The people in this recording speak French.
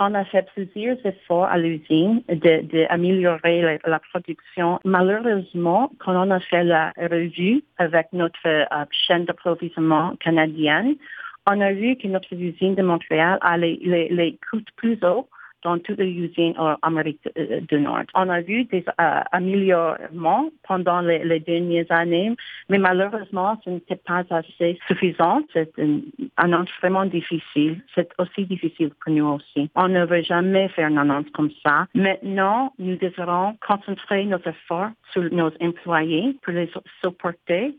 On a fait plusieurs efforts à l'usine d'améliorer de, la, production. Malheureusement, quand on a fait la revue avec notre euh, chaîne d'approvisionnement canadienne, on a vu que notre usine de Montréal a les, les, les coûts plus hauts dans toutes les usines en Amérique euh, du Nord. On a vu des euh, améliorations pendant les, dernières années, mais malheureusement, ce n'était pas assez suffisant. C'est une annonce vraiment difficile. C'est aussi difficile pour nous aussi. On ne veut jamais faire une annonce comme ça. Maintenant, nous devrons concentrer nos efforts sur nos employés pour les supporter